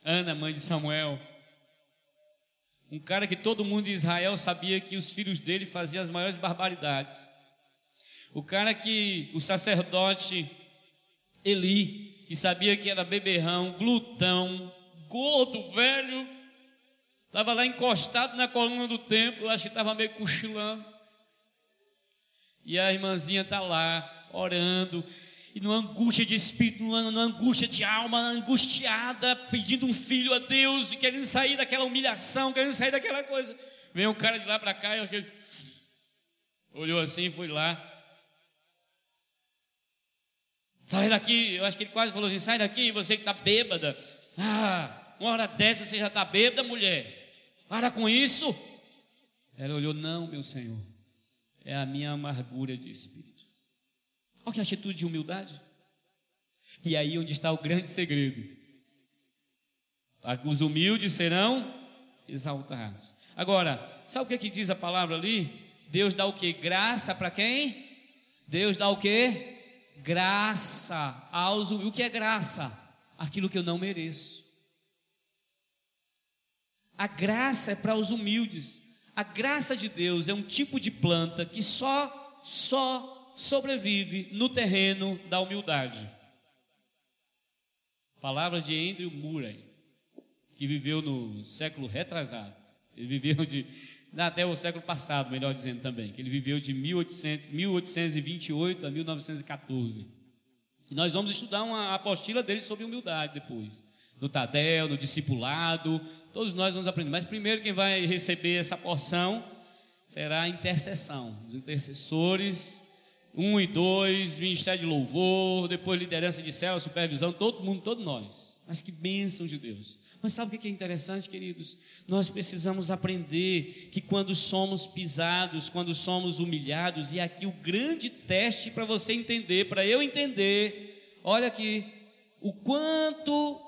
[SPEAKER 1] Ana, mãe de Samuel. Um cara que todo mundo de Israel sabia que os filhos dele faziam as maiores barbaridades. O cara que o sacerdote Eli, que sabia que era beberrão, glutão, gordo, velho, estava lá encostado na coluna do templo, acho que estava meio cochilando. E a irmãzinha está lá, orando, e numa angústia de espírito, numa, numa angústia de alma, angustiada, pedindo um filho a Deus, e querendo sair daquela humilhação, querendo sair daquela coisa. Vem o cara de lá para cá e olhou assim e foi lá. Sai daqui, eu acho que ele quase falou assim: sai daqui, você que está bêbada. Ah, uma hora dessa você já está bêbada, mulher. Para com isso. Ela olhou: não, meu senhor, é a minha amargura de espírito. Olha que atitude de humildade. E aí onde está o grande segredo. Os humildes serão exaltados. Agora, sabe o que, é que diz a palavra ali? Deus dá o que? Graça para quem? Deus dá o que? Graça aos humildes. O que é graça? Aquilo que eu não mereço. A graça é para os humildes. A graça de Deus é um tipo de planta que só, só sobrevive no terreno da humildade. Palavras de Andrew Murray, que viveu no século retrasado. Ele viveu de até o século passado, melhor dizendo também, que ele viveu de 1800, 1828 a 1914. E nós vamos estudar uma apostila dele sobre humildade depois. No Tadel, no discipulado, todos nós vamos aprender. Mas primeiro quem vai receber essa porção será a intercessão, os intercessores, um e dois, ministério de louvor, depois liderança de céu, supervisão, todo mundo, todos nós. Mas que bênção de Deus. Mas sabe o que é interessante, queridos? Nós precisamos aprender que quando somos pisados, quando somos humilhados, e aqui o grande teste para você entender, para eu entender, olha aqui, o quanto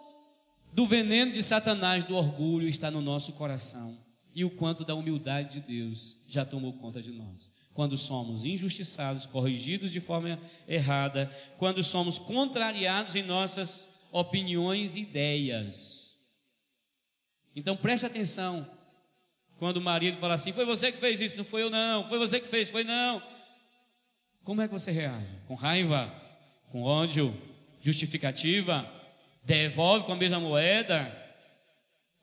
[SPEAKER 1] do veneno de Satanás, do orgulho, está no nosso coração, e o quanto da humildade de Deus já tomou conta de nós. Quando somos injustiçados, corrigidos de forma errada, quando somos contrariados em nossas opiniões e ideias então preste atenção. Quando o marido fala assim: Foi você que fez isso, não foi eu, não. Foi você que fez, foi não. Como é que você reage? Com raiva? Com ódio? Justificativa? Devolve com a mesma moeda?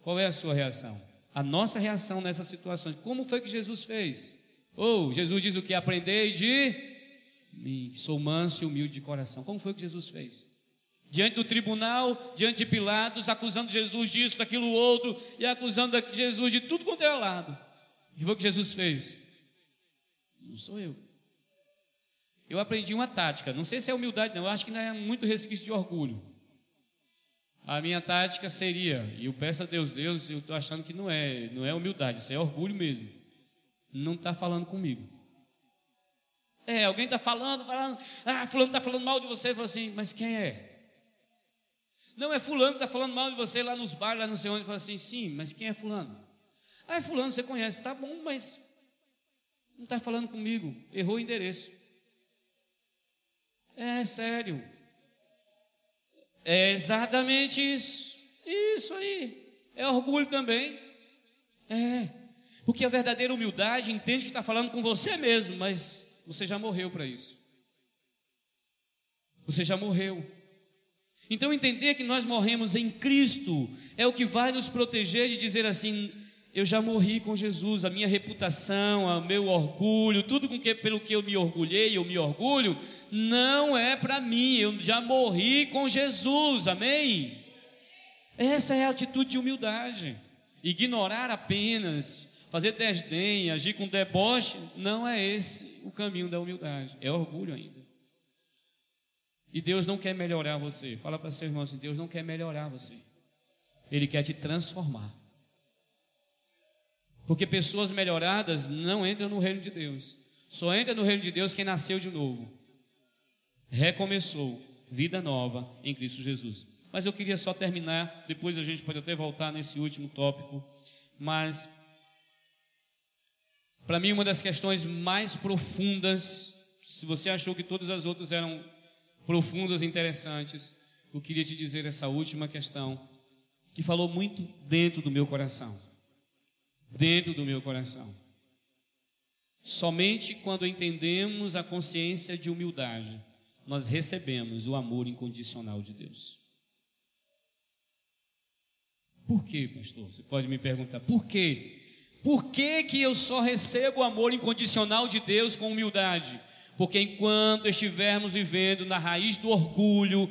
[SPEAKER 1] Qual é a sua reação? A nossa reação nessas situações. Como foi que Jesus fez? Ou oh, Jesus diz o que? Aprendei de mim. Sou manso e humilde de coração. Como foi que Jesus fez? Diante do tribunal, diante de Pilatos, acusando Jesus disso, daquilo outro, e acusando Jesus de tudo quanto é lado. E foi o que Jesus fez? Não sou eu. Eu aprendi uma tática, não sei se é humildade, não, eu acho que não é muito resquício de orgulho. A minha tática seria, e eu peço a Deus, Deus, eu estou achando que não é, não é humildade, isso é orgulho mesmo. Não está falando comigo. É, alguém está falando, falando, ah, fulano está falando mal de você, eu falo assim, mas quem é? Não, é fulano que está falando mal de você lá nos bares, lá não sei onde. Fala assim, sim, mas quem é fulano? Ah, é fulano, você conhece. Tá bom, mas não está falando comigo. Errou o endereço. É sério. É exatamente isso. Isso aí. É orgulho também. É. Porque a verdadeira humildade entende que está falando com você mesmo, mas você já morreu para isso. Você já morreu. Então, entender que nós morremos em Cristo é o que vai nos proteger de dizer assim: eu já morri com Jesus, a minha reputação, o meu orgulho, tudo com que, pelo que eu me orgulhei, eu me orgulho, não é para mim, eu já morri com Jesus, amém? Essa é a atitude de humildade. Ignorar apenas, fazer desdém, agir com deboche, não é esse o caminho da humildade, é orgulho ainda. E Deus não quer melhorar você. Fala para seu irmão assim: Deus não quer melhorar você. Ele quer te transformar. Porque pessoas melhoradas não entram no reino de Deus. Só entra no reino de Deus quem nasceu de novo. Recomeçou. Vida nova em Cristo Jesus. Mas eu queria só terminar. Depois a gente pode até voltar nesse último tópico. Mas, para mim, uma das questões mais profundas. Se você achou que todas as outras eram profundas e interessantes, eu queria te dizer essa última questão, que falou muito dentro do meu coração. Dentro do meu coração. Somente quando entendemos a consciência de humildade, nós recebemos o amor incondicional de Deus. Por quê, pastor? Você pode me perguntar, por quê? Por que, que eu só recebo o amor incondicional de Deus com humildade? Porque enquanto estivermos vivendo na raiz do orgulho,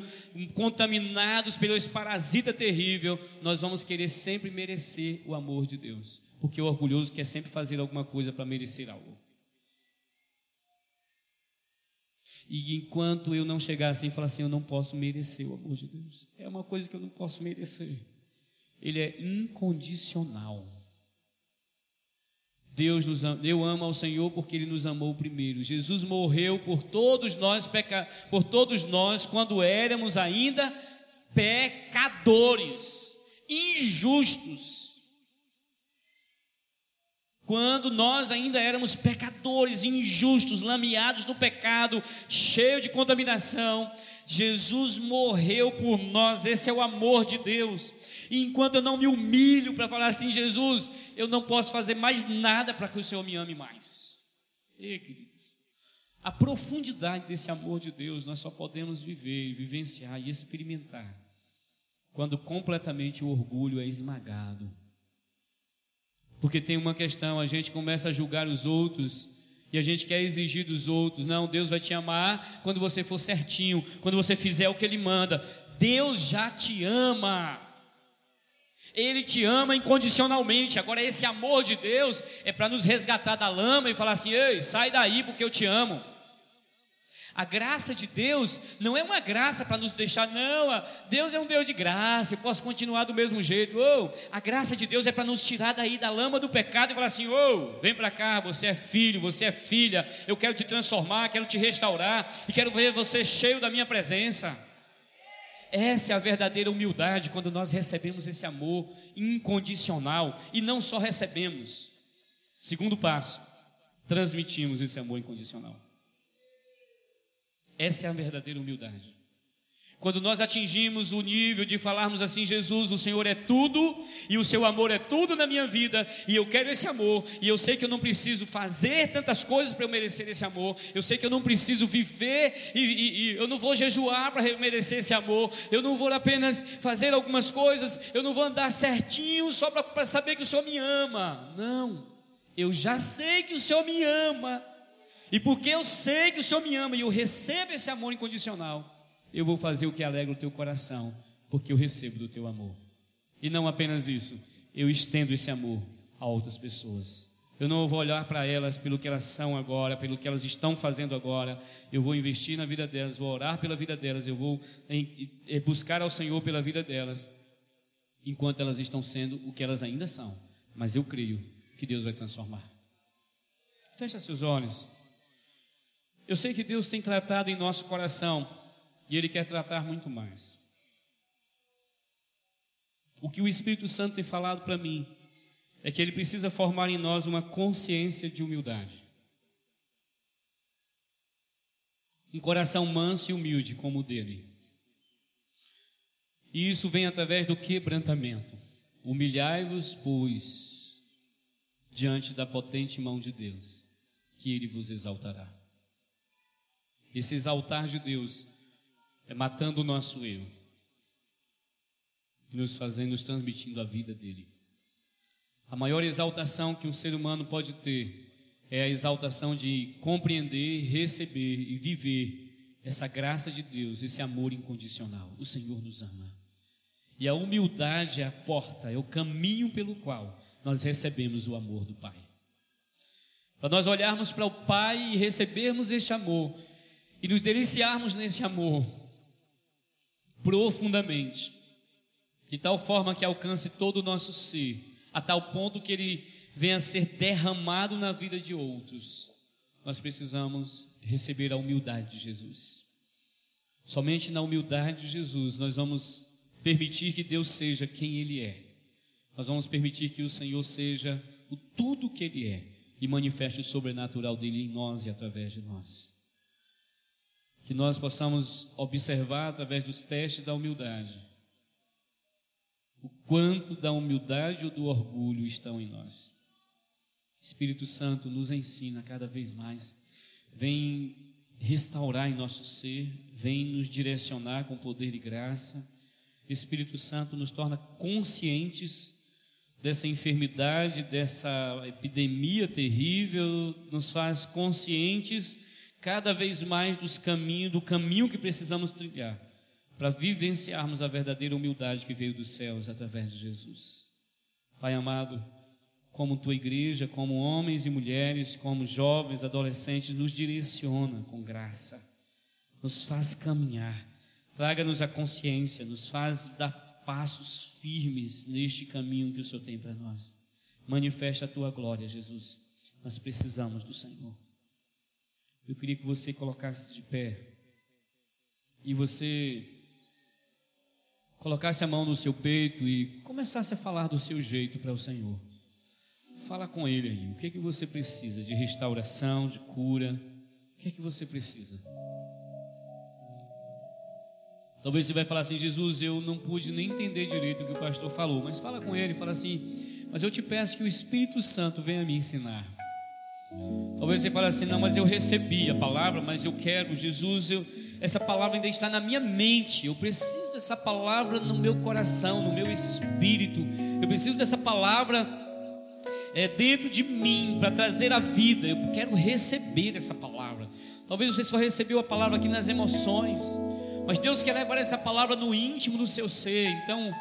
[SPEAKER 1] contaminados pelo esse parasita terrível, nós vamos querer sempre merecer o amor de Deus, porque o orgulhoso quer sempre fazer alguma coisa para merecer algo. E enquanto eu não chegar assim e falar assim, eu não posso merecer o amor de Deus, é uma coisa que eu não posso merecer. Ele é incondicional. Deus nos eu amo ao Senhor porque ele nos amou primeiro. Jesus morreu por todos nós peca, por todos nós quando éramos ainda pecadores, injustos. Quando nós ainda éramos pecadores, injustos, lameados no pecado, cheio de contaminação, Jesus morreu por nós, esse é o amor de Deus. E enquanto eu não me humilho para falar assim, Jesus, eu não posso fazer mais nada para que o Senhor me ame mais. E, querido, a profundidade desse amor de Deus nós só podemos viver, vivenciar e experimentar quando completamente o orgulho é esmagado. Porque tem uma questão, a gente começa a julgar os outros e a gente quer exigir dos outros. Não, Deus vai te amar quando você for certinho, quando você fizer o que Ele manda. Deus já te ama. Ele te ama incondicionalmente. Agora, esse amor de Deus é para nos resgatar da lama e falar assim: ei, sai daí porque eu te amo. A graça de Deus não é uma graça para nos deixar, não. Deus é um Deus de graça, eu posso continuar do mesmo jeito. Oh, a graça de Deus é para nos tirar daí da lama do pecado e falar assim: oh, vem para cá, você é filho, você é filha, eu quero te transformar, quero te restaurar e quero ver você cheio da minha presença. Essa é a verdadeira humildade quando nós recebemos esse amor incondicional e não só recebemos. Segundo passo, transmitimos esse amor incondicional. Essa é a verdadeira humildade. Quando nós atingimos o nível de falarmos assim, Jesus, o Senhor é tudo e o seu amor é tudo na minha vida, e eu quero esse amor, e eu sei que eu não preciso fazer tantas coisas para eu merecer esse amor, eu sei que eu não preciso viver e, e, e eu não vou jejuar para merecer esse amor, eu não vou apenas fazer algumas coisas, eu não vou andar certinho só para saber que o Senhor me ama. Não, eu já sei que o Senhor me ama, e porque eu sei que o Senhor me ama e eu recebo esse amor incondicional eu vou fazer o que alegra o teu coração, porque eu recebo do teu amor. E não apenas isso, eu estendo esse amor a outras pessoas. Eu não vou olhar para elas pelo que elas são agora, pelo que elas estão fazendo agora. Eu vou investir na vida delas, vou orar pela vida delas, eu vou buscar ao Senhor pela vida delas, enquanto elas estão sendo o que elas ainda são. Mas eu creio que Deus vai transformar. Fecha seus olhos. Eu sei que Deus tem tratado em nosso coração e Ele quer tratar muito mais. O que o Espírito Santo tem falado para mim é que Ele precisa formar em nós uma consciência de humildade. Um coração manso e humilde como o dele. E isso vem através do quebrantamento. Humilhai-vos, pois, diante da potente mão de Deus, que Ele vos exaltará. Esse exaltar de Deus é matando o nosso eu e nos fazendo, nos transmitindo a vida dele. A maior exaltação que um ser humano pode ter é a exaltação de compreender, receber e viver essa graça de Deus, esse amor incondicional. O Senhor nos ama. E a humildade é a porta, é o caminho pelo qual nós recebemos o amor do Pai. Para nós olharmos para o Pai e recebermos este amor e nos deliciarmos nesse amor, profundamente, de tal forma que alcance todo o nosso ser, a tal ponto que ele venha a ser derramado na vida de outros. Nós precisamos receber a humildade de Jesus. Somente na humildade de Jesus nós vamos permitir que Deus seja quem Ele é. Nós vamos permitir que o Senhor seja o tudo que Ele é e manifeste o sobrenatural dele em nós e através de nós que nós possamos observar através dos testes da humildade o quanto da humildade ou do orgulho estão em nós. Espírito Santo nos ensina cada vez mais, vem restaurar em nosso ser, vem nos direcionar com poder e graça. Espírito Santo nos torna conscientes dessa enfermidade, dessa epidemia terrível, nos faz conscientes cada vez mais dos caminhos, do caminho que precisamos trilhar para vivenciarmos a verdadeira humildade que veio dos céus através de Jesus. Pai amado, como tua igreja, como homens e mulheres, como jovens, adolescentes, nos direciona com graça, nos faz caminhar, traga-nos a consciência, nos faz dar passos firmes neste caminho que o Senhor tem para nós. Manifesta a tua glória, Jesus Nós precisamos do Senhor. Eu queria que você colocasse de pé e você colocasse a mão no seu peito e começasse a falar do seu jeito para o Senhor. Fala com Ele aí. O que é que você precisa de restauração, de cura? O que é que você precisa? Talvez você vai falar assim, Jesus, eu não pude nem entender direito o que o pastor falou, mas fala com ele, fala assim, mas eu te peço que o Espírito Santo venha me ensinar. Talvez você fale assim, não, mas eu recebi a palavra, mas eu quero, Jesus, eu, essa palavra ainda está na minha mente, eu preciso dessa palavra no meu coração, no meu espírito, eu preciso dessa palavra é, dentro de mim para trazer a vida, eu quero receber essa palavra. Talvez você só recebeu a palavra aqui nas emoções, mas Deus quer levar essa palavra no íntimo do seu ser. Então,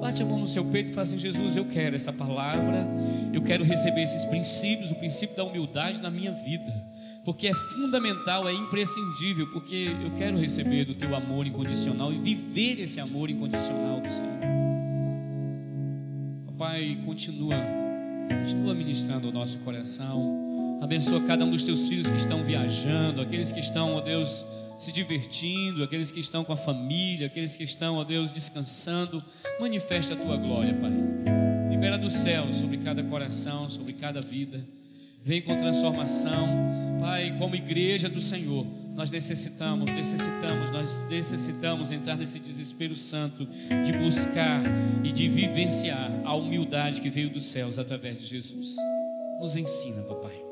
[SPEAKER 1] bate a mão no seu peito e fala assim: Jesus, eu quero essa palavra, eu quero receber esses princípios, o princípio da humildade na minha vida, porque é fundamental, é imprescindível, porque eu quero receber do teu amor incondicional e viver esse amor incondicional do Senhor. Papai, continua, continua ministrando o nosso coração. Abençoa cada um dos teus filhos que estão viajando, aqueles que estão, ó Deus, se divertindo, aqueles que estão com a família, aqueles que estão, ó Deus, descansando. Manifesta a tua glória, Pai. Libera do céu sobre cada coração, sobre cada vida. Vem com transformação, Pai, como igreja do Senhor. Nós necessitamos, necessitamos, nós necessitamos entrar nesse desespero santo de buscar e de vivenciar a humildade que veio dos céus através de Jesus. Nos ensina, papai.